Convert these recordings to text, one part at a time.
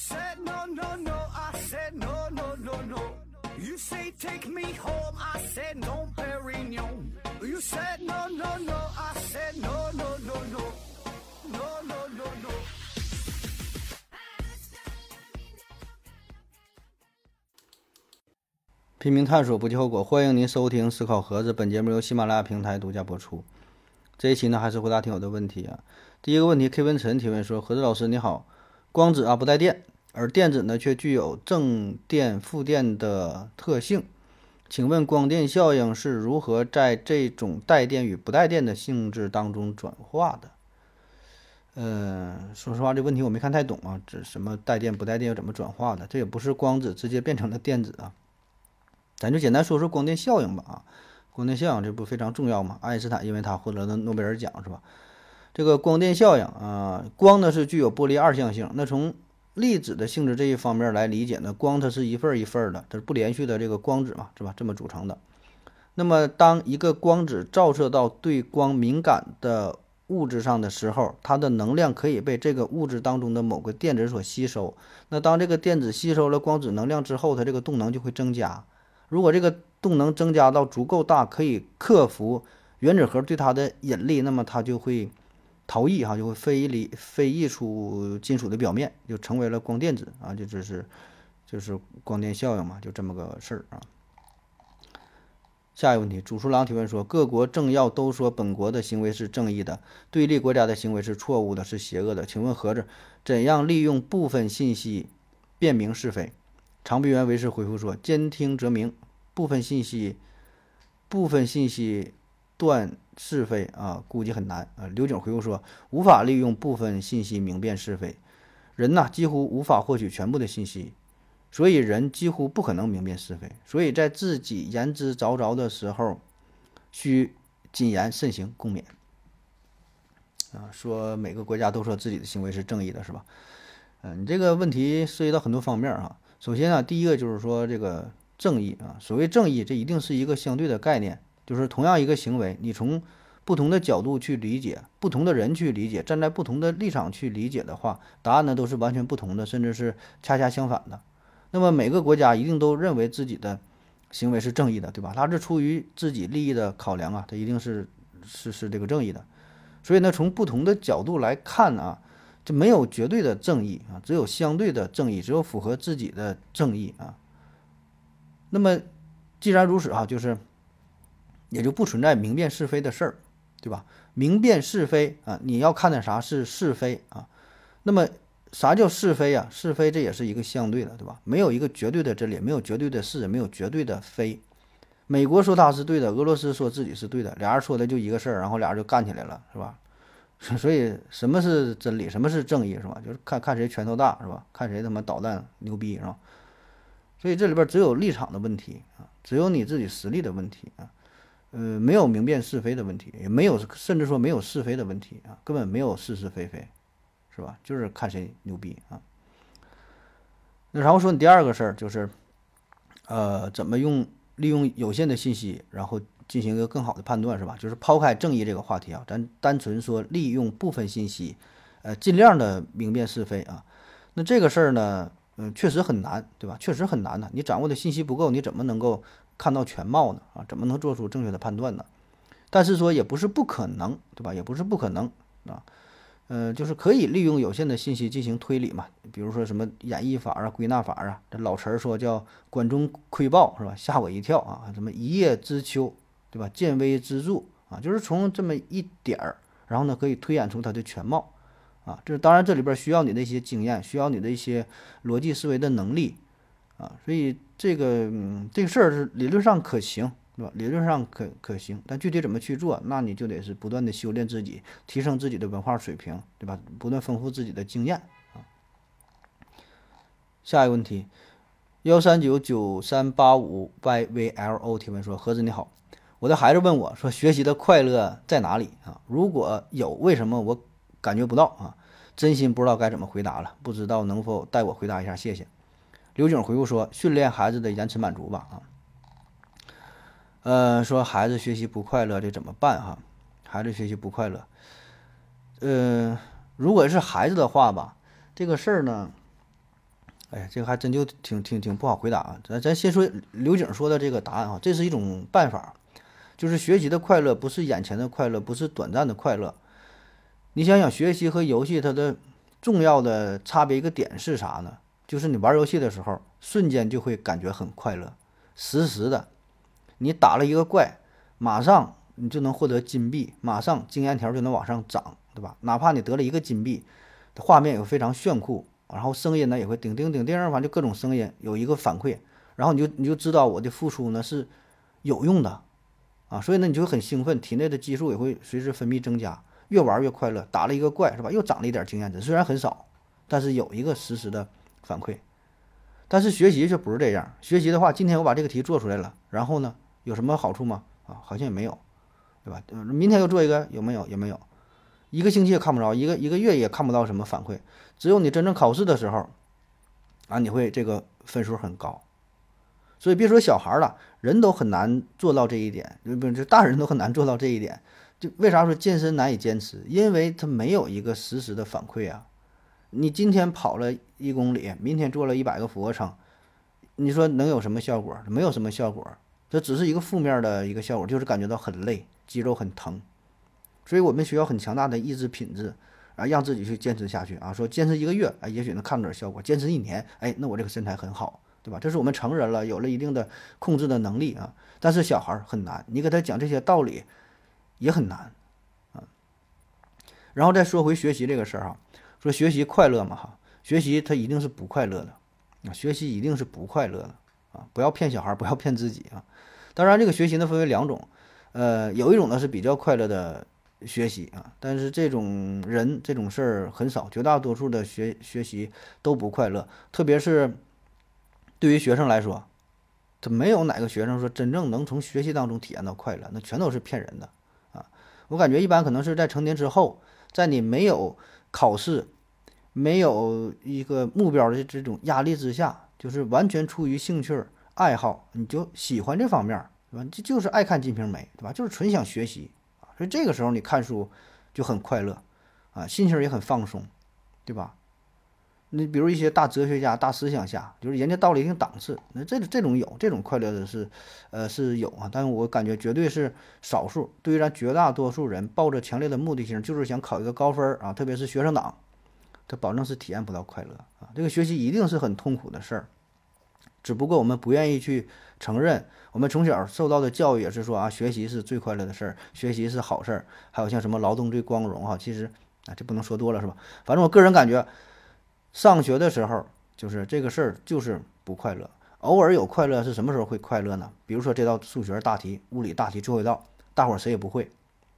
said no, no, no. I said no, no, no, no. You say take me home. I said no, Perignon. You said no, no, no. I said no, no, no, no. No, no, no, no. 拼命探索，不计后果。欢迎您收听《思考盒子》，本节目由喜马拉雅平台独家播出。这一期呢，还是回答听友的问题啊。第一个问题，K 文晨提问说：“盒子老师你好，光子啊不带电，而电子呢却具有正电、负电的特性，请问光电效应是如何在这种带电与不带电的性质当中转化的？”嗯，说实话，这问题我没看太懂啊。这什么带电不带电又怎么转化的？这也不是光子直接变成了电子啊。咱就简单说说光电效应吧啊，光电效应这不非常重要吗？爱因斯坦因为他获得了诺贝尔奖是吧？这个光电效应啊，光呢是具有波粒二象性。那从粒子的性质这一方面来理解呢，光它是一份一份的，它是不连续的这个光子嘛，是吧？这么组成的。那么当一个光子照射到对光敏感的物质上的时候，它的能量可以被这个物质当中的某个电子所吸收。那当这个电子吸收了光子能量之后，它这个动能就会增加。如果这个动能增加到足够大，可以克服原子核对它的引力，那么它就会逃逸哈，就会飞离飞逸出金属的表面，就成为了光电子啊，就这是就是光电效应嘛，就这么个事儿啊。下一个问题，主书郎提问说：各国政要都说本国的行为是正义的，对立国家的行为是错误的，是邪恶的。请问盒子怎样利用部分信息辨明是非？长臂猿为师回复说：兼听则明。部分信息，部分信息断是非啊，估计很难啊。刘景回复说，无法利用部分信息明辨是非，人呐几乎无法获取全部的信息，所以人几乎不可能明辨是非。所以在自己言之凿凿的时候，需谨言慎行，共勉。啊，说每个国家都说自己的行为是正义的，是吧？嗯，你这个问题涉及到很多方面啊。首先啊，第一个就是说这个。正义啊，所谓正义，这一定是一个相对的概念，就是同样一个行为，你从不同的角度去理解，不同的人去理解，站在不同的立场去理解的话，答案呢都是完全不同的，甚至是恰恰相反的。那么每个国家一定都认为自己的行为是正义的，对吧？他是出于自己利益的考量啊，他一定是是是这个正义的。所以呢，从不同的角度来看啊，就没有绝对的正义啊，只有相对的正义，只有符合自己的正义啊。那么，既然如此啊，就是也就不存在明辨是非的事儿，对吧？明辨是非啊，你要看的啥是是非啊？那么啥叫是非啊？是非这也是一个相对的，对吧？没有一个绝对的真理，没有绝对的是，没有绝对的非。美国说他是对的，俄罗斯说自己是对的，俩人说的就一个事儿，然后俩人就干起来了，是吧？所以什么是真理？什么是正义？是吧？就是看看谁拳头大，是吧？看谁他妈导弹牛逼，是吧？所以这里边只有立场的问题啊，只有你自己实力的问题啊，呃，没有明辨是非的问题，也没有甚至说没有是非的问题啊，根本没有是是非非，是吧？就是看谁牛逼啊。那然后说你第二个事儿就是，呃，怎么用利用有限的信息，然后进行一个更好的判断，是吧？就是抛开正义这个话题啊，咱单纯说利用部分信息，呃，尽量的明辨是非啊。那这个事儿呢？嗯，确实很难，对吧？确实很难的。你掌握的信息不够，你怎么能够看到全貌呢？啊，怎么能做出正确的判断呢？但是说也不是不可能，对吧？也不是不可能啊。呃，就是可以利用有限的信息进行推理嘛。比如说什么演绎法啊、归纳法啊。这老词儿说叫“管中窥豹”，是吧？吓我一跳啊！什么一叶知秋，对吧？见微知著啊，就是从这么一点儿，然后呢，可以推演出它的全貌。啊，这当然这里边需要你的一些经验，需要你的一些逻辑思维的能力，啊，所以这个，这个事儿是理论上可行，对吧？理论上可可行，但具体怎么去做，那你就得是不断的修炼自己，提升自己的文化水平，对吧？不断丰富自己的经验啊。下一个问题，幺三九九三八五 yvlo 提问说：何子你好，我的孩子问我说，学习的快乐在哪里啊？如果有，为什么我？感觉不到啊，真心不知道该怎么回答了，不知道能否代我回答一下，谢谢。刘景回复说：训练孩子的延迟满足吧啊。呃，说孩子学习不快乐，这怎么办哈？孩子学习不快乐，呃，如果是孩子的话吧，这个事儿呢，哎呀，这个还真就挺挺挺不好回答啊。咱咱先说刘景说的这个答案啊，这是一种办法，就是学习的快乐不是眼前的快乐，不是短暂的快乐。你想想，学习和游戏它的重要的差别一个点是啥呢？就是你玩游戏的时候，瞬间就会感觉很快乐，实时的，你打了一个怪，马上你就能获得金币，马上经验条就能往上涨，对吧？哪怕你得了一个金币，画面也非常炫酷。然后声音呢也会叮叮叮叮，反正就各种声音有一个反馈，然后你就你就知道我的付出呢是有用的，啊，所以呢你就很兴奋，体内的激素也会随之分泌增加，越玩越快乐。打了一个怪是吧？又涨了一点经验值，虽然很少，但是有一个实时的反馈。但是学习却不是这样，学习的话，今天我把这个题做出来了，然后呢有什么好处吗？啊，好像也没有，对吧？明天又做一个，有没有？也没有。一个星期也看不着，一个一个月也看不到什么反馈。只有你真正考试的时候，啊，你会这个分数很高。所以别说小孩了，人都很难做到这一点，不是，就大人都很难做到这一点。就为啥说健身难以坚持？因为他没有一个实时的反馈啊。你今天跑了一公里，明天做了一百个俯卧撑，你说能有什么效果？没有什么效果，这只是一个负面的一个效果，就是感觉到很累，肌肉很疼。所以我们需要很强大的意志品质啊，让自己去坚持下去啊。说坚持一个月，哎，也许能看出点效果；坚持一年，哎，那我这个身材很好，对吧？这是我们成人了，有了一定的控制的能力啊。但是小孩很难，你给他讲这些道理也很难啊。然后再说回学习这个事儿哈，说学习快乐嘛哈，学习它一定是不快乐的啊，学习一定是不快乐的啊，不要骗小孩，不要骗自己啊。当然，这个学习呢分为两种，呃，有一种呢是比较快乐的。学习啊，但是这种人这种事儿很少，绝大多数的学学习都不快乐。特别是对于学生来说，他没有哪个学生说真正能从学习当中体验到快乐，那全都是骗人的啊！我感觉一般可能是在成年之后，在你没有考试、没有一个目标的这种压力之下，就是完全出于兴趣爱好，你就喜欢这方面，对吧？就就是爱看《金瓶梅》，对吧？就是纯想学习。所以这个时候你看书就很快乐，啊，心情也很放松，对吧？你比如一些大哲学家、大思想家，就是人家到了一定档次，那这这种有这种快乐的是，呃，是有啊，但是我感觉绝对是少数。对于咱绝大多数人，抱着强烈的目的性，就是想考一个高分啊，特别是学生党，他保证是体验不到快乐啊。这个学习一定是很痛苦的事儿，只不过我们不愿意去承认。我们从小受到的教育也是说啊，学习是最快乐的事儿，学习是好事儿。还有像什么劳动最光荣哈，其实啊，这不能说多了是吧？反正我个人感觉，上学的时候就是这个事儿就是不快乐。偶尔有快乐是什么时候会快乐呢？比如说这道数学大题、物理大题最后一道，大伙儿谁也不会，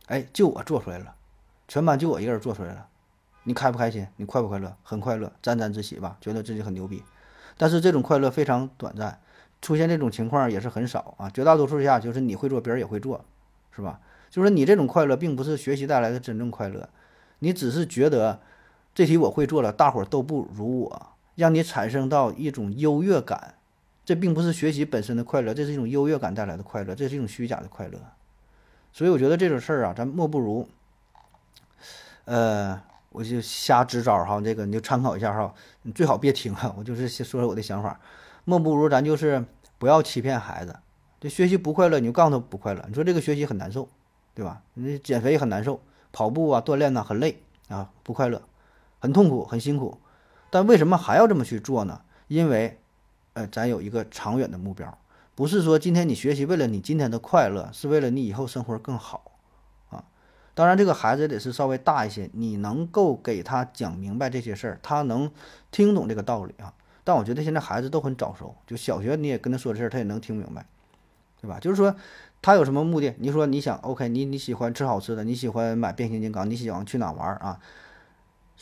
哎，就我做出来了，全班就我一个人做出来了，你开不开心？你快不快乐？很快乐，沾沾自喜吧，觉得自己很牛逼。但是这种快乐非常短暂。出现这种情况也是很少啊，绝大多数下就是你会做，别人也会做，是吧？就是你这种快乐并不是学习带来的真正快乐，你只是觉得这题我会做了，大伙儿都不如我，让你产生到一种优越感，这并不是学习本身的快乐，这是一种优越感带来的快乐，这是一种虚假的快乐。所以我觉得这种事儿啊，咱莫不如，呃，我就瞎支招哈，这个你就参考一下哈，你最好别听啊，我就是说说我的想法。莫不如咱就是不要欺骗孩子，这学习不快乐，你就告诉他不快乐。你说这个学习很难受，对吧？你减肥很难受，跑步啊、锻炼呐很累啊，不快乐，很痛苦、很辛苦。但为什么还要这么去做呢？因为，呃，咱有一个长远的目标，不是说今天你学习为了你今天的快乐，是为了你以后生活更好啊。当然，这个孩子得是稍微大一些，你能够给他讲明白这些事儿，他能听懂这个道理啊。但我觉得现在孩子都很早熟，就小学你也跟他说这事儿，他也能听明白，对吧？就是说他有什么目的？你说你想，OK，你你喜欢吃好吃的，你喜欢买变形金刚，你喜欢去哪玩啊？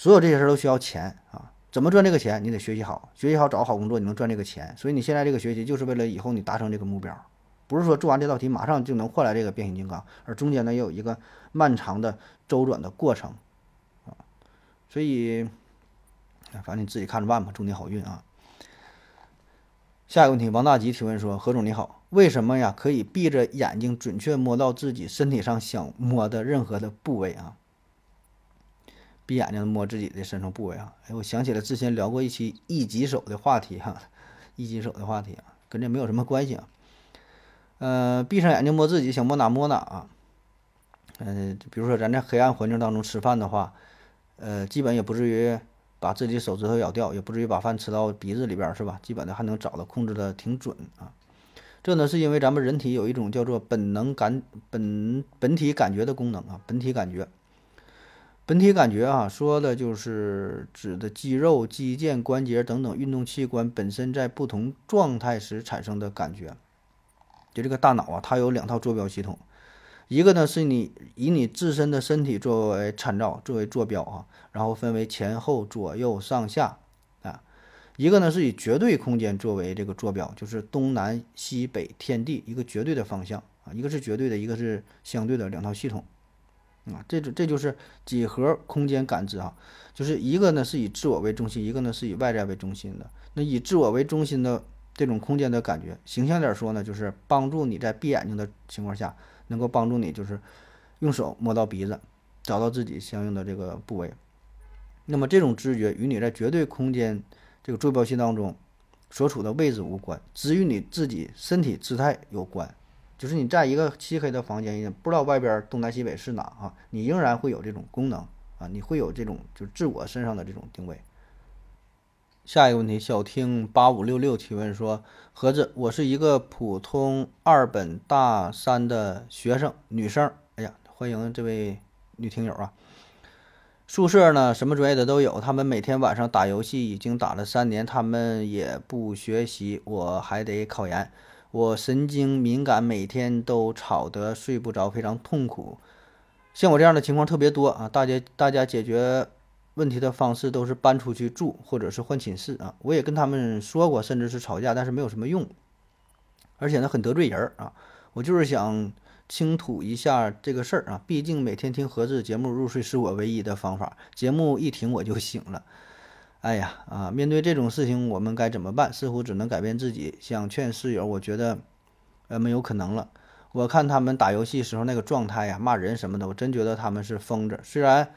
所有这些事儿都需要钱啊！怎么赚这个钱？你得学习好，学习好找好工作，你能赚这个钱。所以你现在这个学习就是为了以后你达成这个目标，不是说做完这道题马上就能换来这个变形金刚，而中间呢也有一个漫长的周转的过程啊。所以，反正你自己看着办吧，祝你好运啊！下一个问题，王大吉提问说：“何总你好，为什么呀可以闭着眼睛准确摸到自己身体上想摸的任何的部位啊？闭眼睛摸自己的身上部位啊。哎，我想起了之前聊过一期一级手的话题哈，一级手的话题啊，跟这没有什么关系啊。呃，闭上眼睛摸自己，想摸哪摸哪啊。嗯，比如说咱在黑暗环境当中吃饭的话，呃，基本也不至于把自己手指头咬掉，也不至于把饭吃到鼻子里边，是吧？基本的还能找到，控制的挺准啊。这呢是因为咱们人体有一种叫做本能感本本体感觉的功能啊，本体感觉，本体感觉啊，说的就是指的肌肉、肌腱、关节等等运动器官本身在不同状态时产生的感觉。就这个大脑啊，它有两套坐标系统，一个呢是你以你自身的身体作为参照，作为坐标啊，然后分为前后左右上下啊，一个呢是以绝对空间作为这个坐标，就是东南西北天地一个绝对的方向啊，一个是绝对的，一个是相对的两套系统啊，这这这就是几何空间感知啊，就是一个呢是以自我为中心，一个呢是以外在为中心的，那以自我为中心的。这种空间的感觉，形象点说呢，就是帮助你在闭眼睛的情况下，能够帮助你就是用手摸到鼻子，找到自己相应的这个部位。那么这种知觉与你在绝对空间这个坐标系当中所处的位置无关，只与你自己身体姿态有关。就是你在一个漆黑的房间，也不知道外边东南西北是哪啊，你仍然会有这种功能啊，你会有这种就是自我身上的这种定位。下一个问题，小听八五六六提问说：“盒子，我是一个普通二本大三的学生，女生。哎呀，欢迎这位女听友啊！宿舍呢，什么专业的都有。他们每天晚上打游戏，已经打了三年。他们也不学习，我还得考研。我神经敏感，每天都吵得睡不着，非常痛苦。像我这样的情况特别多啊！大家，大家解决。”问题的方式都是搬出去住，或者是换寝室啊。我也跟他们说过，甚至是吵架，但是没有什么用，而且呢很得罪人啊。我就是想倾吐一下这个事儿啊，毕竟每天听盒子节目入睡是我唯一的方法，节目一停我就醒了。哎呀啊，面对这种事情我们该怎么办？似乎只能改变自己。想劝室友，我觉得呃没有可能了。我看他们打游戏时候那个状态呀，骂人什么的，我真觉得他们是疯子。虽然。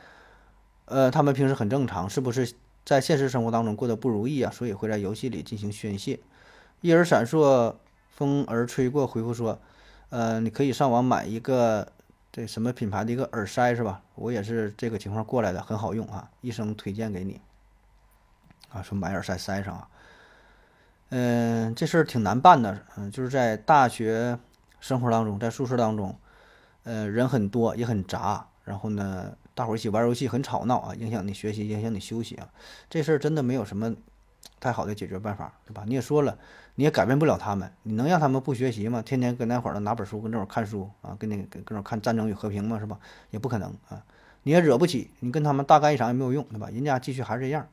呃，他们平时很正常，是不是在现实生活当中过得不如意啊？所以会在游戏里进行宣泄。一儿闪烁，风儿吹过，回复说：“呃，你可以上网买一个这什么品牌的一个耳塞是吧？我也是这个情况过来的，很好用啊，医生推荐给你。”啊，说买耳塞塞上啊。嗯，这事儿挺难办的，嗯，就是在大学生活当中，在宿舍当中，呃，人很多也很杂，然后呢。大伙儿一起玩游戏很吵闹啊，影响你学习，影响你休息啊。这事儿真的没有什么太好的解决办法，对吧？你也说了，你也改变不了他们，你能让他们不学习吗？天天跟那会儿的拿本书跟这会儿看书啊，跟那跟跟这看《战争与和平》嘛，是吧？也不可能啊。你也惹不起，你跟他们大干一场也没有用，对吧？人家继续还是这样，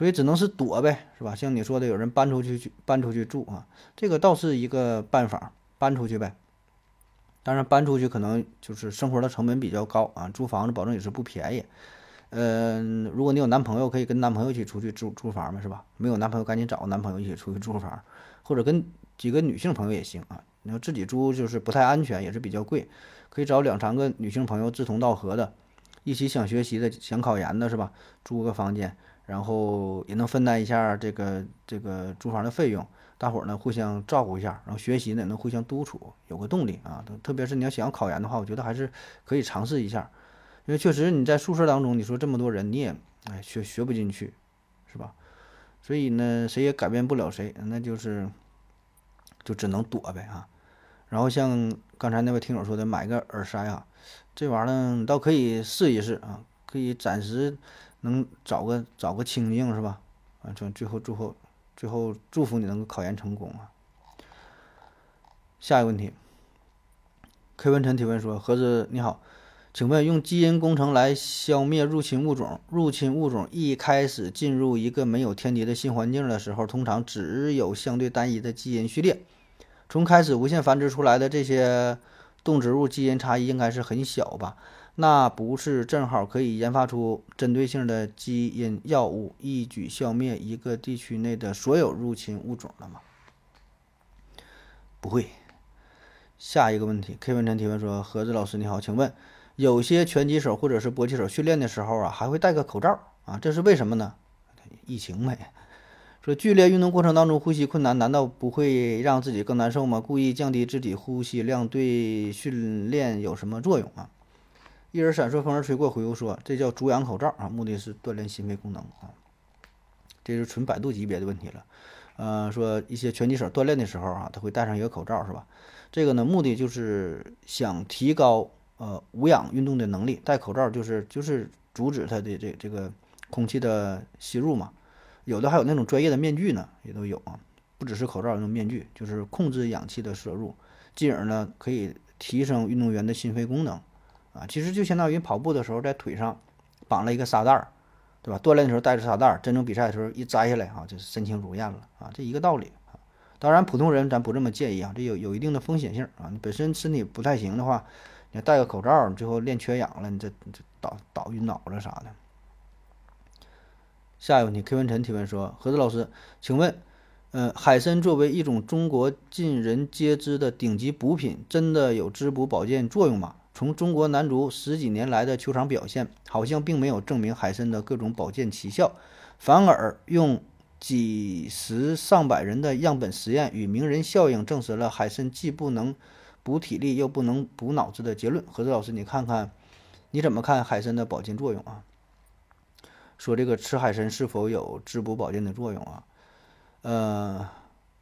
所以只能是躲呗，是吧？像你说的，有人搬出去去搬出去住啊，这个倒是一个办法，搬出去呗。当然，搬出去可能就是生活的成本比较高啊，租房子保证也是不便宜。嗯，如果你有男朋友，可以跟男朋友一起出去租租房嘛，是吧？没有男朋友，赶紧找个男朋友一起出去租房，或者跟几个女性朋友也行啊。你要自己租就是不太安全，也是比较贵，可以找两三个女性朋友志同道合的，一起想学习的、想考研的，是吧？租个房间，然后也能分担一下这个这个租房的费用。大伙儿呢互相照顾一下，然后学习呢也能互相督促，有个动力啊。特别是你要想要考研的话，我觉得还是可以尝试一下，因为确实你在宿舍当中，你说这么多人，你也哎学学不进去，是吧？所以呢，谁也改变不了谁，那就是就只能躲呗啊。然后像刚才那位听友说的，买个耳塞啊，这玩意儿倒可以试一试啊，可以暂时能找个找个清静是吧？啊，这最后最后。最后祝福你能够考研成功啊！下一个问题，K 文晨提问说：“盒子你好，请问用基因工程来消灭入侵物种，入侵物种一开始进入一个没有天敌的新环境的时候，通常只有相对单一的基因序列，从开始无限繁殖出来的这些动植物基因差异应该是很小吧？”那不是正好可以研发出针对性的基因药物，一举消灭一个地区内的所有入侵物种了吗？不会。下一个问题，K 文晨提问说：“何子老师你好，请问有些拳击手或者是搏击手训练的时候啊，还会戴个口罩啊，这是为什么呢？疫情呗。说剧烈运动过程当中呼吸困难，难道不会让自己更难受吗？故意降低肢体呼吸量对训练有什么作用啊？一人闪烁，风儿吹过，回复说：“这叫足氧口罩啊，目的是锻炼心肺功能啊。”这是纯百度级别的问题了。呃，说一些拳击手锻炼的时候啊，他会戴上一个口罩，是吧？这个呢，目的就是想提高呃无氧运动的能力。戴口罩就是就是阻止他的这这个空气的吸入嘛。有的还有那种专业的面具呢，也都有啊，不只是口罩那种面具，就是控制氧气的摄入，进而呢可以提升运动员的心肺功能，啊，其实就相当于跑步的时候在腿上绑了一个沙袋儿，对吧？锻炼的时候带着沙袋儿，真正比赛的时候一摘下来啊，就是身轻如燕了啊，这一个道理啊。当然普通人咱不这么建议啊，这有有一定的风险性啊，你本身身体不太行的话，你戴个口罩，最后练缺氧了，你这这倒倒晕倒了啥的。下一个问题，K 文晨提问说：“何子老师，请问，呃，海参作为一种中国尽人皆知的顶级补品，真的有滋补保健作用吗？从中国男足十几年来的球场表现，好像并没有证明海参的各种保健奇效，反而用几十上百人的样本实验与名人效应，证实了海参既不能补体力，又不能补脑子的结论。何子老师，你看看，你怎么看海参的保健作用啊？”说这个吃海参是否有滋补保健的作用啊？呃，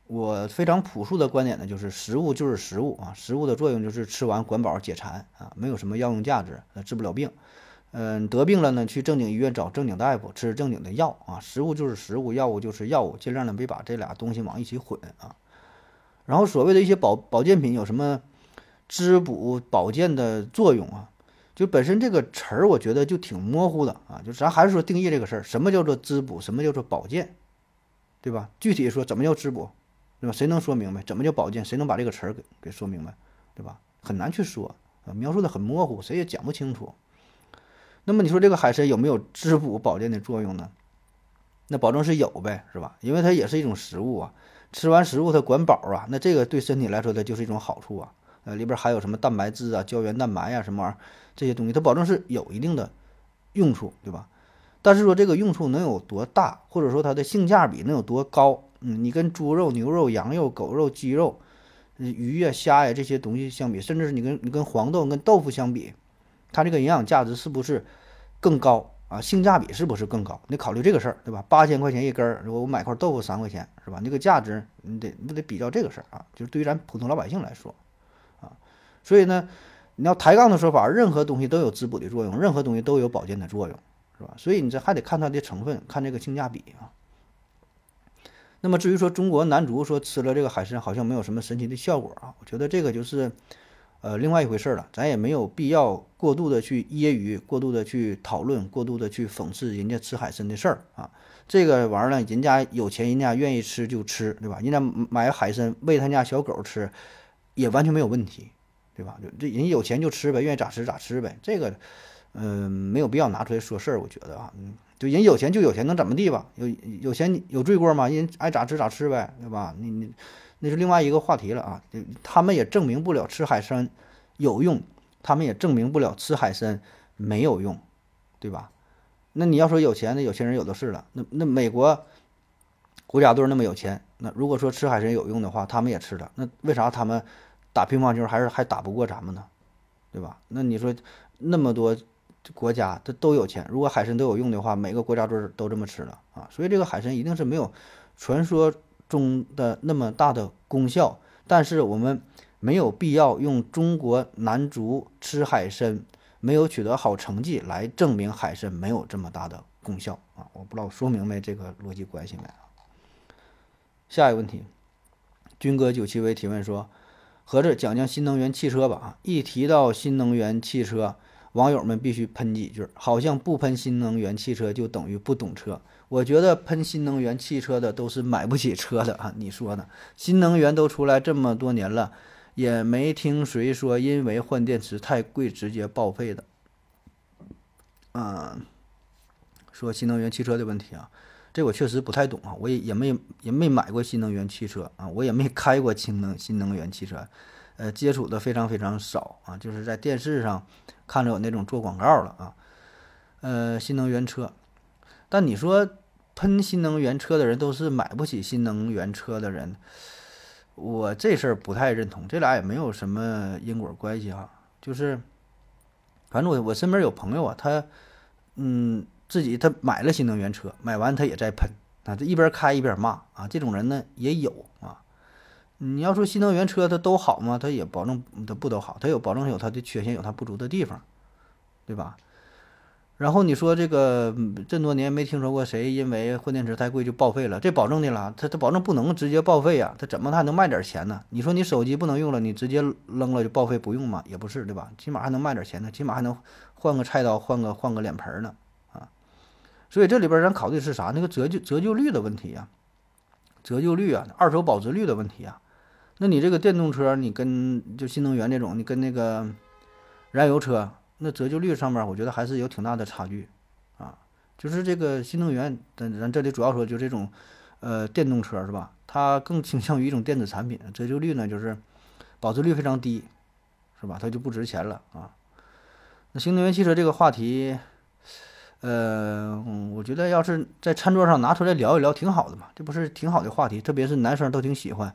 我非常朴素的观点呢，就是食物就是食物啊，食物的作用就是吃完管饱解馋啊，没有什么药用价值，呃治不了病。嗯，得病了呢，去正经医院找正经大夫吃正经的药啊。食物就是食物，药物就是药物，尽量呢别把这俩东西往一起混啊。然后所谓的一些保保健品有什么滋补保健的作用啊？就本身这个词儿，我觉得就挺模糊的啊。就咱还是说定义这个事儿，什么叫做滋补，什么叫做保健，对吧？具体说怎么叫滋补，对吧？谁能说明白？怎么叫保健？谁能把这个词儿给给说明白，对吧？很难去说啊，描述的很模糊，谁也讲不清楚。那么你说这个海参有没有滋补保健的作用呢？那保证是有呗，是吧？因为它也是一种食物啊，吃完食物它管饱啊，那这个对身体来说它就是一种好处啊。呃，里边含有什么蛋白质啊、胶原蛋白呀，什么玩意儿这些东西，它保证是有一定的用处，对吧？但是说这个用处能有多大，或者说它的性价比能有多高？嗯，你跟猪肉、牛肉、羊肉、狗肉、鸡肉、鱼呀、虾呀这些东西相比，甚至是你跟你跟黄豆、跟豆腐相比，它这个营养价值是不是更高啊？性价比是不是更高？你考虑这个事儿，对吧？八千块钱一根儿，如果我买块豆腐三块钱，是吧？那个价值你得你得比较这个事儿啊，就是对于咱普通老百姓来说。啊所以呢，你要抬杠的说法，任何东西都有滋补的作用，任何东西都有保健的作用，是吧？所以你这还得看它的成分，看这个性价比啊。那么至于说中国男足说吃了这个海参好像没有什么神奇的效果啊，我觉得这个就是呃另外一回事了，咱也没有必要过度的去揶揄，过度的去讨论，过度的去讽刺人家吃海参的事儿啊。这个玩意儿呢，人家有钱，人家愿意吃就吃，对吧？人家买海参喂他家小狗吃，也完全没有问题。对吧？就这人有钱就吃呗，愿意咋吃咋吃呗。这个，嗯，没有必要拿出来说事儿。我觉得啊，嗯，就人有钱就有钱，能怎么地吧？有有钱有罪过吗？人爱咋吃咋吃呗，对吧？你你那是另外一个话题了啊。他们也证明不了吃海参有用，他们也证明不了吃海参没有用，对吧？那你要说有钱，那有钱人有的是了。那那美国国家队那么有钱，那如果说吃海参有用的话，他们也吃了。那为啥他们？打乒乓球还是还打不过咱们呢，对吧？那你说那么多国家它都有钱，如果海参都有用的话，每个国家队都这么吃了啊，所以这个海参一定是没有传说中的那么大的功效。但是我们没有必要用中国男足吃海参没有取得好成绩来证明海参没有这么大的功效啊！我不知道说明白这个逻辑关系没啊？下一个问题，军哥九七为提问说。合着讲讲新能源汽车吧啊！一提到新能源汽车，网友们必须喷几句，好像不喷新能源汽车就等于不懂车。我觉得喷新能源汽车的都是买不起车的啊！你说呢？新能源都出来这么多年了，也没听谁说因为换电池太贵直接报废的。嗯，说新能源汽车的问题啊。这我确实不太懂啊，我也也没也没买过新能源汽车啊，我也没开过氢能新能源汽车，呃，接触的非常非常少啊，就是在电视上看着有那种做广告了啊。呃，新能源车，但你说喷新能源车的人都是买不起新能源车的人，我这事儿不太认同，这俩也没有什么因果关系啊。就是，反正我我身边有朋友啊，他嗯自己他买了新能源车，买完他也在喷啊，这一边开一边骂啊，这种人呢也有啊。你要说新能源车它都好吗？它也保证它不都好，它有保证有它的缺陷，有它不足的地方，对吧？然后你说这个这么多年没听说过谁因为混电池太贵就报废了，这保证的了，它它保证不能直接报废啊，它怎么它还能卖点钱呢？你说你手机不能用了，你直接扔了就报废不用吗？也不是，对吧？起码还能卖点钱呢，起码还能换个菜刀，换个换个脸盆呢，啊！所以这里边咱考虑是啥？那个折旧折旧率的问题呀，折旧率啊，二手保值率的问题啊。那你这个电动车，你跟就新能源这种，你跟那个燃油车。那折旧率上面，我觉得还是有挺大的差距，啊，就是这个新能源，咱咱这里主要说就这种，呃，电动车是吧？它更倾向于一种电子产品，折旧率呢就是保值率非常低，是吧？它就不值钱了啊。那新能源汽车这个话题，呃，我觉得要是在餐桌上拿出来聊一聊，挺好的嘛，这不是挺好的话题，特别是男生都挺喜欢。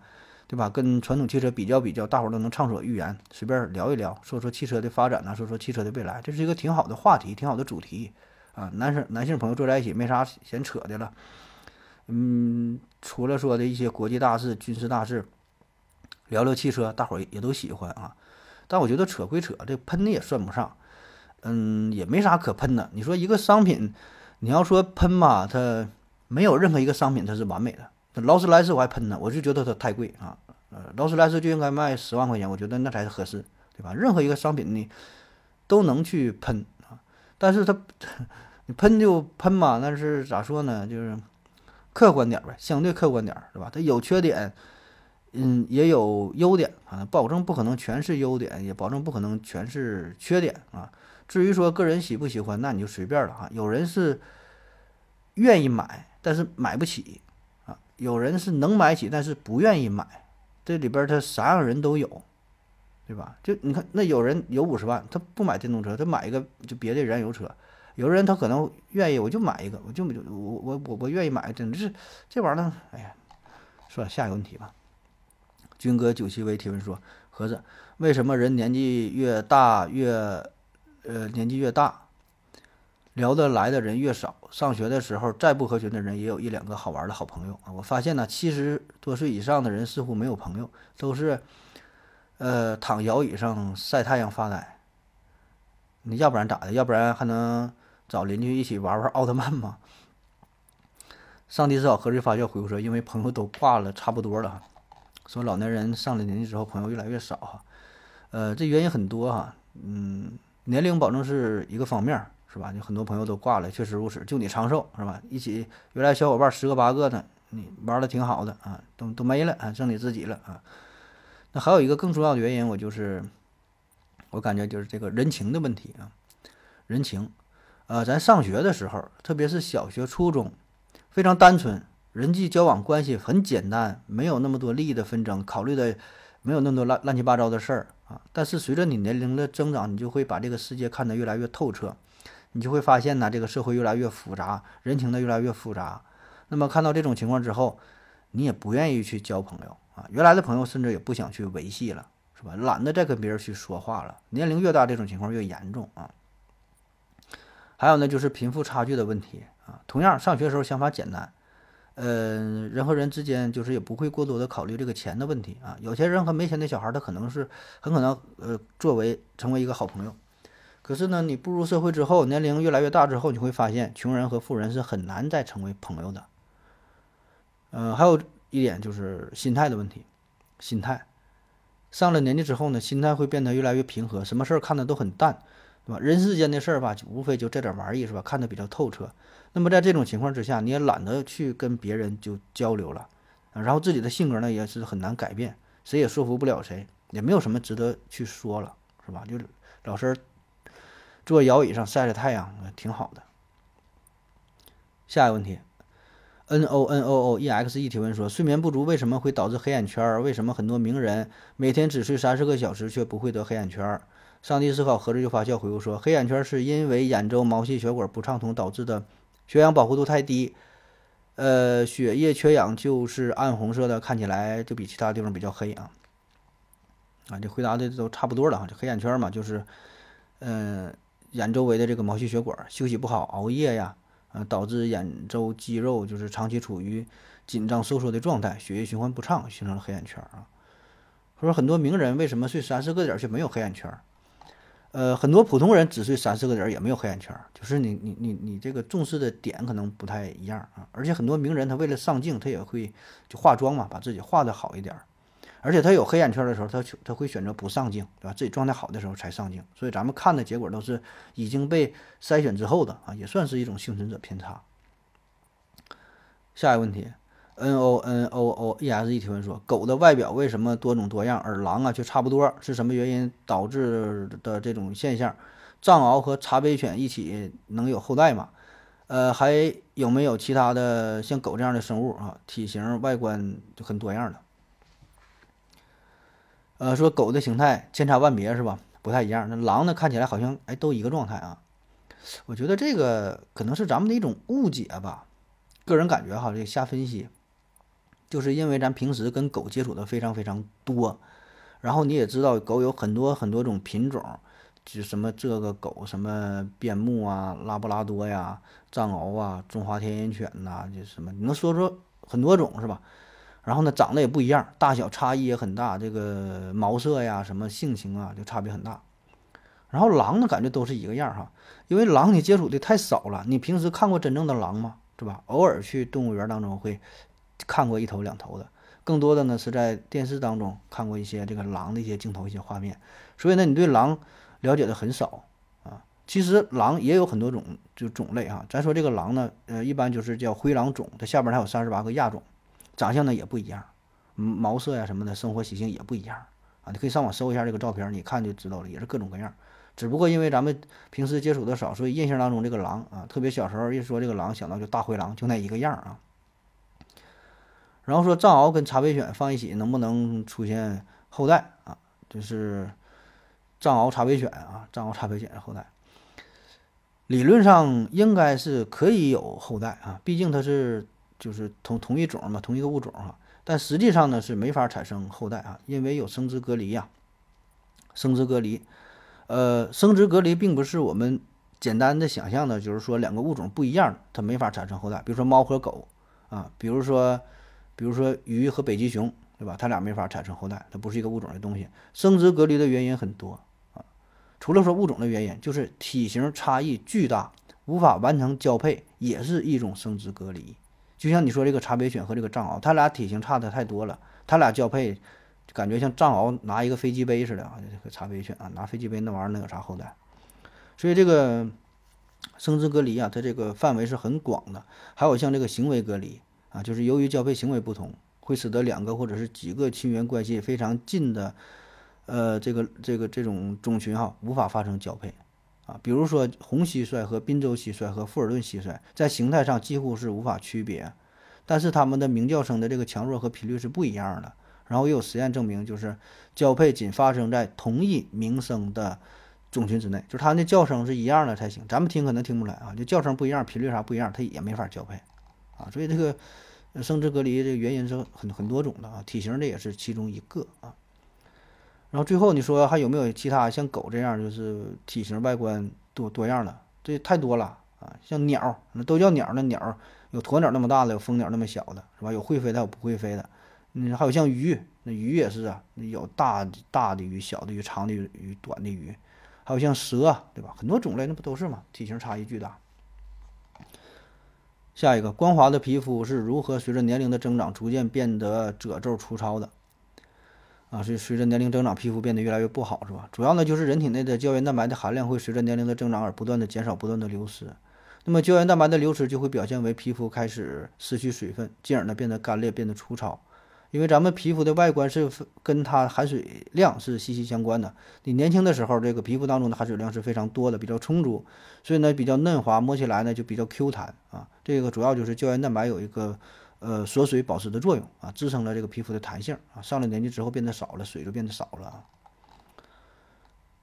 对吧？跟传统汽车比较比较，大伙儿都能畅所欲言，随便聊一聊，说说汽车的发展呢，说说汽车的未来，这是一个挺好的话题，挺好的主题啊。男生男性朋友坐在一起没啥闲扯的了，嗯，除了说的一些国际大事、军事大事，聊聊汽车，大伙儿也都喜欢啊。但我觉得扯归扯，这喷的也算不上，嗯，也没啥可喷的。你说一个商品，你要说喷吧，它没有任何一个商品它是完美的。劳斯莱斯我还喷呢，我就觉得它太贵啊。呃，劳斯莱斯就应该卖十万块钱，我觉得那才是合适，对吧？任何一个商品你都能去喷啊，但是它你喷就喷嘛，那是咋说呢？就是客观点呗，相对客观点，是吧？它有缺点，嗯，也有优点啊，保证不可能全是优点，也保证不可能全是缺点啊。至于说个人喜不喜欢，那你就随便了哈。有人是愿意买，但是买不起啊；有人是能买起，但是不愿意买。这里边他啥样人都有，对吧？就你看，那有人有五十万，他不买电动车，他买一个就别的燃油车。有的人他可能愿意，我就买一个，我就我我我我愿意买，真的是这玩意儿。哎呀，算了，下一个问题吧。军哥九七 V 提问说：盒子，为什么人年纪越大越呃年纪越大？聊得来的人越少，上学的时候再不合群的人也有一两个好玩的好朋友啊！我发现呢，七十多岁以上的人似乎没有朋友，都是，呃，躺摇椅上晒太阳发呆。你要不然咋的？要不然还能找邻居一起玩玩奥特曼吗？上帝是好，何日发酵回复说，因为朋友都挂了，差不多了。说老年人上了年纪之后，朋友越来越少哈。呃，这原因很多哈。嗯，年龄保证是一个方面。是吧？就很多朋友都挂了，确实如此。就你长寿是吧？一起原来小伙伴十个八个呢，你玩的挺好的啊，都都没了啊，剩你自己了啊。那还有一个更重要的原因，我就是我感觉就是这个人情的问题啊。人情，呃，咱上学的时候，特别是小学、初中，非常单纯，人际交往关系很简单，没有那么多利益的纷争，考虑的没有那么多乱乱七八糟的事儿啊。但是随着你年龄的增长，你就会把这个世界看得越来越透彻。你就会发现呢，这个社会越来越复杂，人情的越来越复杂。那么看到这种情况之后，你也不愿意去交朋友啊，原来的朋友甚至也不想去维系了，是吧？懒得再跟别人去说话了。年龄越大，这种情况越严重啊。还有呢，就是贫富差距的问题啊。同样，上学时候想法简单，呃，人和人之间就是也不会过多的考虑这个钱的问题啊。有钱人和没钱的小孩，他可能是很可能呃，作为成为一个好朋友。可是呢，你步入社会之后，年龄越来越大之后，你会发现，穷人和富人是很难再成为朋友的。呃，还有一点就是心态的问题，心态上了年纪之后呢，心态会变得越来越平和，什么事儿看的都很淡，对吧？人世间的事儿吧，无非就这点玩意儿，是吧？看得比较透彻。那么在这种情况之下，你也懒得去跟别人就交流了，然后自己的性格呢也是很难改变，谁也说服不了谁，也没有什么值得去说了，是吧？就是老是。坐摇椅上晒晒太阳，挺好的。下一个问题，N O N O O E X E 提问说：睡眠不足为什么会导致黑眼圈？为什么很多名人每天只睡三四个小时却不会得黑眼圈？上帝思考合着就发笑回复说：黑眼圈是因为眼周毛细血管不畅通导致的，血氧饱和度太低，呃，血液缺氧就是暗红色的，看起来就比其他地方比较黑啊。啊，这回答的都差不多了哈。这黑眼圈嘛，就是，嗯，眼周围的这个毛细血管休息不好，熬夜呀。啊，导致眼周肌肉就是长期处于紧张收缩的状态，血液循环不畅，形成了黑眼圈啊。说很多名人为什么睡三四个点却没有黑眼圈？呃，很多普通人只睡三四个点也没有黑眼圈，就是你你你你这个重视的点可能不太一样啊。而且很多名人他为了上镜，他也会就化妆嘛，把自己化的好一点。而且他有黑眼圈的时候，他他会选择不上镜，对吧？自己状态好的时候才上镜，所以咱们看的结果都是已经被筛选之后的啊，也算是一种幸存者偏差。下一个问题，N O N O O E S E 提问说，狗的外表为什么多种多样，而狼啊却差不多？是什么原因导致的这种现象？藏獒和茶杯犬一起能有后代吗？呃，还有没有其他的像狗这样的生物啊？体型外观就很多样的。呃，说狗的形态千差万别是吧？不太一样。那狼呢，看起来好像哎都一个状态啊。我觉得这个可能是咱们的一种误解吧。个人感觉哈，这瞎分析，就是因为咱平时跟狗接触的非常非常多，然后你也知道狗有很多很多种品种，就什么这个狗什么边牧啊、拉布拉多呀、藏獒啊、中华田园犬呐，就什么你能说说很多种是吧？然后呢，长得也不一样，大小差异也很大，这个毛色呀，什么性情啊，就差别很大。然后狼呢，感觉都是一个样哈，因为狼你接触的太少了，你平时看过真正的狼吗？是吧？偶尔去动物园当中会看过一头两头的，更多的呢是在电视当中看过一些这个狼的一些镜头、一些画面。所以呢，你对狼了解的很少啊。其实狼也有很多种就种类啊。咱说这个狼呢，呃，一般就是叫灰狼种，它下边还有三十八个亚种。长相呢也不一样，毛色呀什么的，生活习性也不一样啊。你可以上网搜一下这个照片，你看就知道了，也是各种各样。只不过因为咱们平时接触的少，所以印象当中这个狼啊，特别小时候一说这个狼，想到就大灰狼，就那一个样啊。然后说藏獒跟茶杯犬放一起能不能出现后代啊？就是藏獒茶杯犬啊，藏獒茶杯犬的后代，理论上应该是可以有后代啊，毕竟它是。就是同同一种嘛，同一个物种哈，但实际上呢是没法产生后代啊，因为有生殖隔离呀。生殖隔离，呃，生殖隔离并不是我们简单的想象的，就是说两个物种不一样，它没法产生后代。比如说猫和狗啊，比如说，比如说鱼和北极熊，对吧？它俩没法产生后代，它不是一个物种的东西。生殖隔离的原因很多啊，除了说物种的原因，就是体型差异巨大，无法完成交配，也是一种生殖隔离。就像你说这个茶杯犬和这个藏獒，它俩体型差的太多了，它俩交配，感觉像藏獒拿一个飞机杯似的啊，这个茶杯犬啊拿飞机杯那玩意儿能有啥后代？所以这个生殖隔离啊，它这个范围是很广的。还有像这个行为隔离啊，就是由于交配行为不同，会使得两个或者是几个亲缘关系非常近的，呃，这个这个这种种群哈，无法发生交配。啊，比如说红蟋蟀和滨州蟋蟀和富尔顿蟋蟀在形态上几乎是无法区别，但是它们的鸣叫声的这个强弱和频率是不一样的。然后也有实验证明，就是交配仅发生在同一鸣声的种群之内，就是它那叫声是一样的才行。咱们听可能听不出来啊，就叫声不一样，频率啥不一样，它也没法交配啊。所以这个生殖隔离这个原因是很很多种的啊，体型这也是其中一个啊。然后最后你说还有没有其他像狗这样就是体型外观多多样的？这太多了啊！像鸟，那都叫鸟那鸟有鸵鸟那么大的，有蜂鸟那么小的，是吧？有会飞的，有不会飞的。嗯，还有像鱼，那鱼也是啊，有大大的鱼、小的鱼、长的鱼、短的鱼。还有像蛇，对吧？很多种类，那不都是吗？体型差异巨大。下一个，光滑的皮肤是如何随着年龄的增长逐渐变得褶皱粗糙的？啊，是随着年龄增长，皮肤变得越来越不好，是吧？主要呢就是人体内的胶原蛋白的含量会随着年龄的增长而不断的减少，不断的流失。那么胶原蛋白的流失就会表现为皮肤开始失去水分，进而呢变得干裂，变得粗糙。因为咱们皮肤的外观是跟它含水量是息息相关的。你年轻的时候，这个皮肤当中的含水量是非常多的，比较充足，所以呢比较嫩滑，摸起来呢就比较 Q 弹啊。这个主要就是胶原蛋白有一个呃锁水保湿的作用啊，支撑了这个皮肤的弹性啊。上了年纪之后变得少了，水就变得少了啊。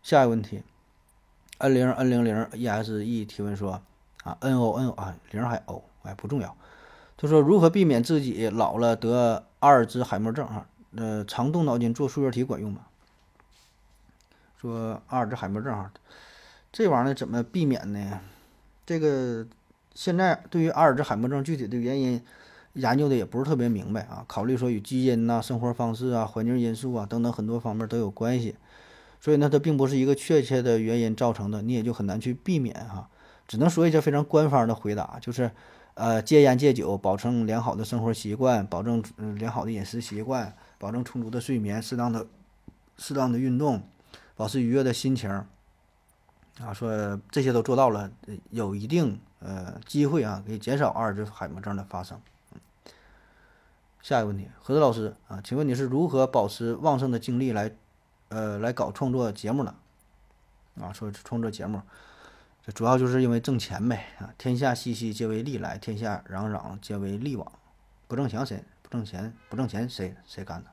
下一个问题，n 零 n 零零 ese 提问说啊，n o n 啊零还 o 哎不重要。他说如何避免自己老了得阿尔兹海默症啊？呃，常动脑筋做数学题管用吗？说阿尔兹海默症啊，这玩意儿怎么避免呢？这个现在对于阿尔兹海默症具体的原因研究的也不是特别明白啊。考虑说与基因呐、生活方式啊、环境因素啊等等很多方面都有关系。所以呢，它并不是一个确切的原因造成的，你也就很难去避免哈。只能说一些非常官方的回答，就是呃戒烟戒酒，保证良好的生活习惯，保证嗯良好的饮食习惯，保证充足的睡眠，适当的适当的运动，保持愉悦的心情啊。说这些都做到了，有一定呃机会啊，可以减少阿尔兹海默症的发生。下一个问题，何子老师啊，请问你是如何保持旺盛的精力来？呃，来搞创作节目了，啊，说创作节目，这主要就是因为挣钱呗啊！天下熙熙，皆为利来；天下攘攘，皆为利往。不挣钱谁不挣钱？不挣钱谁谁干的？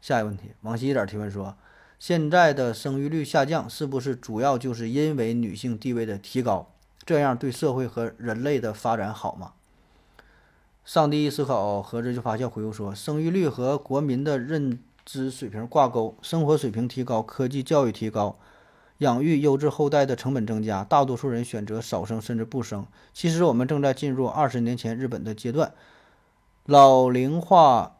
下一个问题，往西一点提问说，现在的生育率下降，是不是主要就是因为女性地位的提高？这样对社会和人类的发展好吗？上帝一思考何子就发笑回复说，生育率和国民的认。知水平挂钩，生活水平提高，科技教育提高，养育优质后代的成本增加，大多数人选择少生甚至不生。其实我们正在进入二十年前日本的阶段，老龄化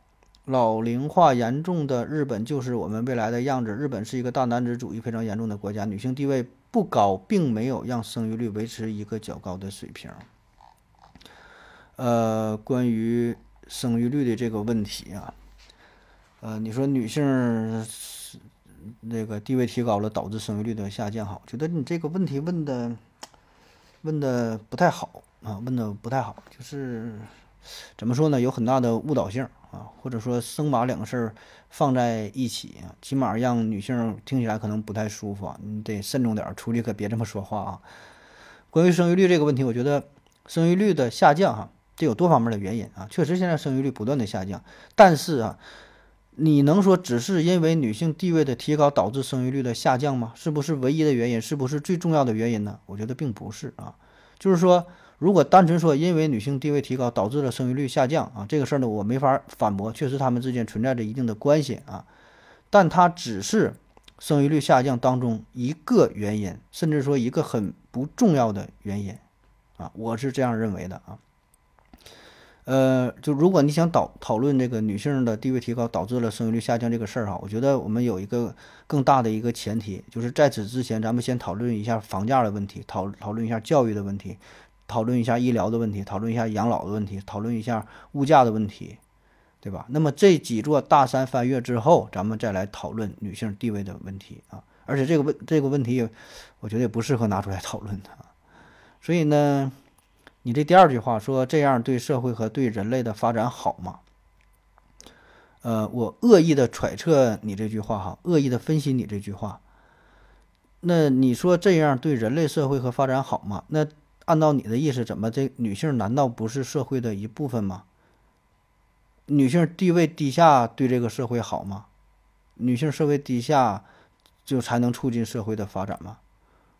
老龄化严重的日本就是我们未来的样子。日本是一个大男子主义非常严重的国家，女性地位不高，并没有让生育率维持一个较高的水平。呃，关于生育率的这个问题啊。呃，你说女性那个地位提高了，导致生育率的下降，哈，觉得你这个问题问的问的不太好啊，问的不太好，就是怎么说呢，有很大的误导性啊，或者说生把两个事儿放在一起，起码让女性听起来可能不太舒服啊，你得慎重点儿，出去可别这么说话啊。关于生育率这个问题，我觉得生育率的下降哈，这有多方面的原因啊，确实现在生育率不断的下降，但是啊。你能说只是因为女性地位的提高导致生育率的下降吗？是不是唯一的原因？是不是最重要的原因呢？我觉得并不是啊。就是说，如果单纯说因为女性地位提高导致了生育率下降啊，这个事儿呢，我没法反驳，确实他们之间存在着一定的关系啊。但它只是生育率下降当中一个原因，甚至说一个很不重要的原因啊，我是这样认为的啊。呃，就如果你想讨讨论这个女性的地位提高导致了生育率下降这个事儿哈，我觉得我们有一个更大的一个前提，就是在此之前，咱们先讨论一下房价的问题，讨讨论一下教育的问题，讨论一下医疗的问题，讨论一下养老的问题，讨论一下物价的问题，对吧？那么这几座大山翻越之后，咱们再来讨论女性地位的问题啊。而且这个问这个问题，我觉得也不适合拿出来讨论的。所以呢。你这第二句话说这样对社会和对人类的发展好吗？呃，我恶意的揣测你这句话哈，恶意的分析你这句话。那你说这样对人类社会和发展好吗？那按照你的意思，怎么这女性难道不是社会的一部分吗？女性地位低下对这个社会好吗？女性社会低下就才能促进社会的发展吗？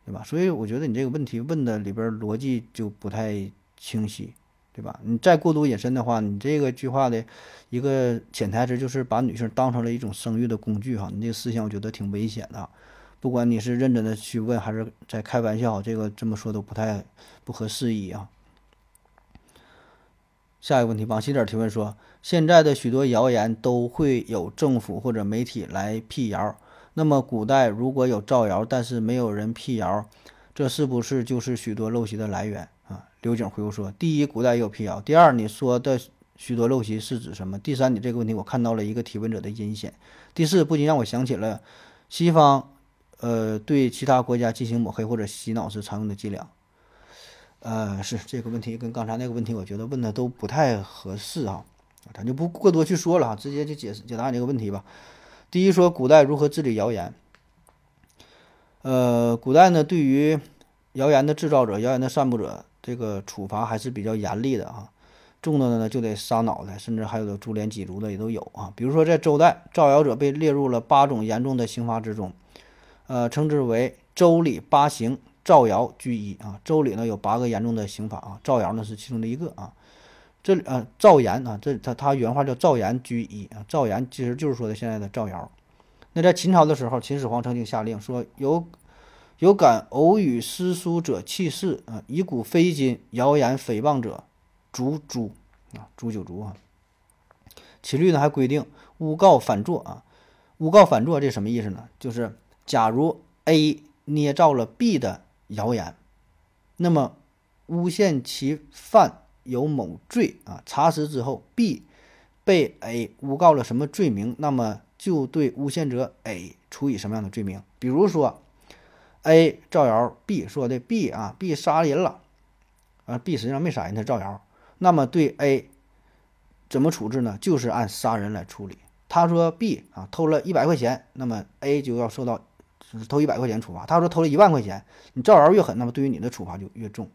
对吧？所以我觉得你这个问题问的里边逻辑就不太清晰，对吧？你再过度引申的话，你这个句话的一个潜台词就是把女性当成了一种生育的工具，哈，你这个思想我觉得挺危险的。不管你是认真的去问，还是在开玩笑，这个这么说都不太不合时宜啊。下一个问题，往西点提问说，现在的许多谣言都会有政府或者媒体来辟谣。那么，古代如果有造谣，但是没有人辟谣，这是不是就是许多陋习的来源啊？刘景回复说：第一，古代也有辟谣；第二，你说的许多陋习是指什么？第三，你这个问题我看到了一个提问者的阴险。第四，不仅让我想起了西方，呃，对其他国家进行抹黑或者洗脑时常用的伎俩。呃，是这个问题跟刚才那个问题，我觉得问的都不太合适啊，咱就不过多去说了哈，直接就解释解答你这个问题吧。第一说古代如何治理谣言。呃，古代呢，对于谣言的制造者、谣言的散布者，这个处罚还是比较严厉的啊。重的呢就得杀脑袋，甚至还有的株连几族的也都有啊。比如说在周代，造谣者被列入了八种严重的刑罚之中，呃，称之为周礼八刑，造谣居一啊。周礼呢有八个严重的刑罚啊，造谣呢是其中的一个啊。这里呃造言啊，这他他原话叫造言居一啊，造言其实就是说的现在的造谣。那在秦朝的时候，秦始皇曾经下令说，有有敢偶语诗书者弃市啊，以古非今，谣言诽谤者。诛诛啊，诛九族啊。秦律呢还规定诬告反作啊，诬告反作这什么意思呢？就是假如 A 捏造了 B 的谣言，那么诬陷其犯有某罪啊，查实之后 B 被 A 诬告了什么罪名，那么就对诬陷者 A 处以什么样的罪名？比如说 A 造谣 B 说的 B 啊，B 杀人了啊，B 实际上没杀人，他造谣。那么对 A 怎么处置呢？就是按杀人来处理。他说 B 啊偷了一百块钱，那么 A 就要受到就是偷一百块钱处罚。他说偷了一万块钱，你造谣越狠，那么对于你的处罚就越重。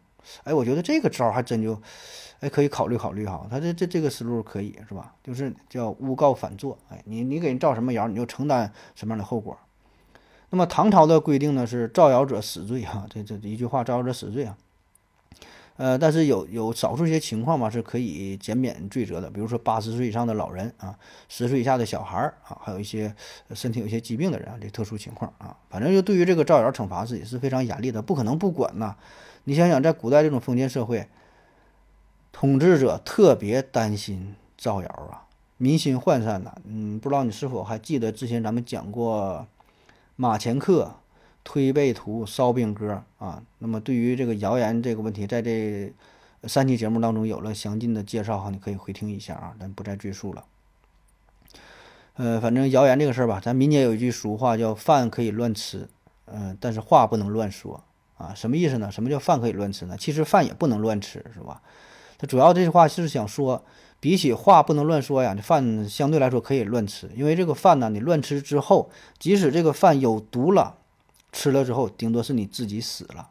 哎，我觉得这个招还真就哎可以考虑考虑哈。他这这这个思路可以是吧？就是叫诬告反作。哎，你你给人造什么谣，你就承担什么样的后果。那么唐朝的规定呢是造谣者死罪哈。这这一句话，造谣者死罪啊。呃，但是有有少数一些情况嘛，是可以减免罪责的，比如说八十岁以上的老人啊，十岁以下的小孩儿啊，还有一些身体有些疾病的人啊，这特殊情况啊，反正就对于这个造谣惩罚是也是非常严厉的，不可能不管呐。你想想，在古代这种封建社会，统治者特别担心造谣啊，民心涣散呐。嗯，不知道你是否还记得之前咱们讲过马前课。推背图、烧饼歌啊，那么对于这个谣言这个问题，在这三期节目当中有了详尽的介绍哈，你可以回听一下啊，咱不再赘述了。呃，反正谣言这个事儿吧，咱民间有一句俗话叫“饭可以乱吃”，嗯，但是话不能乱说啊。什么意思呢？什么叫饭可以乱吃呢？其实饭也不能乱吃，是吧？他主要这句话是想说，比起话不能乱说呀，这饭相对来说可以乱吃，因为这个饭呢，你乱吃之后，即使这个饭有毒了。吃了之后，顶多是你自己死了，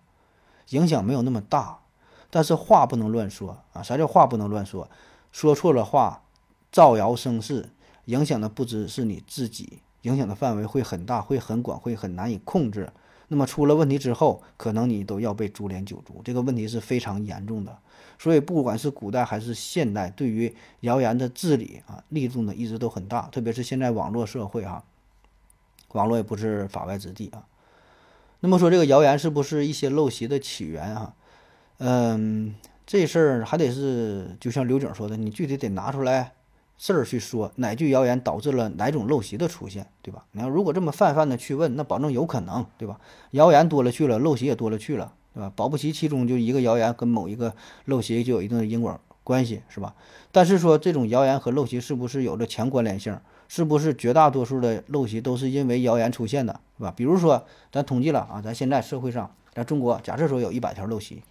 影响没有那么大。但是话不能乱说啊！啥叫话不能乱说？说错了话，造谣生事，影响的不只是你自己，影响的范围会很大，会很广，会很难以控制。那么出了问题之后，可能你都要被株连九族，这个问题是非常严重的。所以，不管是古代还是现代，对于谣言的治理啊，力度呢一直都很大。特别是现在网络社会啊，网络也不是法外之地啊。那么说这个谣言是不是一些陋习的起源啊？嗯，这事儿还得是就像刘景说的，你具体得拿出来事儿去说，哪句谣言导致了哪种陋习的出现，对吧？你要如果这么泛泛的去问，那保证有可能，对吧？谣言多了去了，陋习也多了去了，对吧？保不齐其中就一个谣言跟某一个陋习就有一定的因果关系，是吧？但是说这种谣言和陋习是不是有着强关联性？是不是绝大多数的陋习都是因为谣言出现的，是吧？比如说，咱统计了啊，咱现在社会上，咱中国假设说有一百条陋习，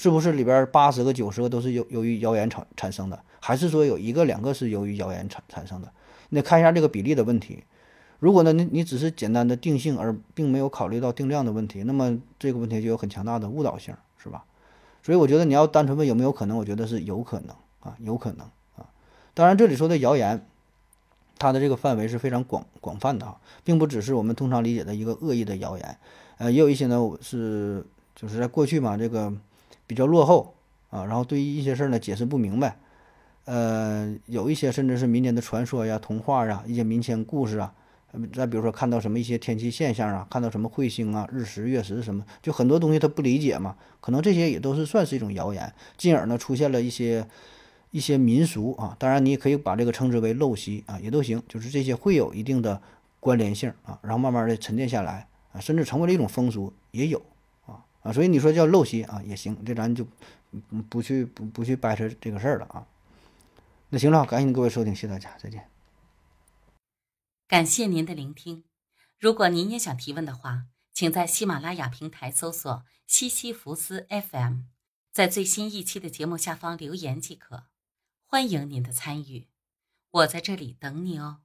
是不是里边八十个、九十个都是由由于谣言产产生的，还是说有一个、两个是由于谣言产产生的？你得看一下这个比例的问题。如果呢，你你只是简单的定性，而并没有考虑到定量的问题，那么这个问题就有很强大的误导性，是吧？所以我觉得你要单纯问有没有可能，我觉得是有可能啊，有可能啊。当然，这里说的谣言。它的这个范围是非常广广泛的哈，并不只是我们通常理解的一个恶意的谣言，呃，也有一些呢是就是在过去嘛，这个比较落后啊，然后对于一些事儿呢解释不明白，呃，有一些甚至是民间的传说呀、童话呀、一些民间故事啊，再比如说看到什么一些天气现象啊，看到什么彗星啊、日食月食什么，就很多东西他不理解嘛，可能这些也都是算是一种谣言，进而呢出现了一些。一些民俗啊，当然你也可以把这个称之为陋习啊，也都行。就是这些会有一定的关联性啊，然后慢慢的沉淀下来啊，甚至成为了一种风俗也有啊，所以你说叫陋习啊也行，这咱就不去不不去掰扯这个事儿了啊。那行了，感谢各位收听，谢谢大家，再见。感谢您的聆听。如果您也想提问的话，请在喜马拉雅平台搜索西西弗斯 FM，在最新一期的节目下方留言即可。欢迎您的参与，我在这里等你哦。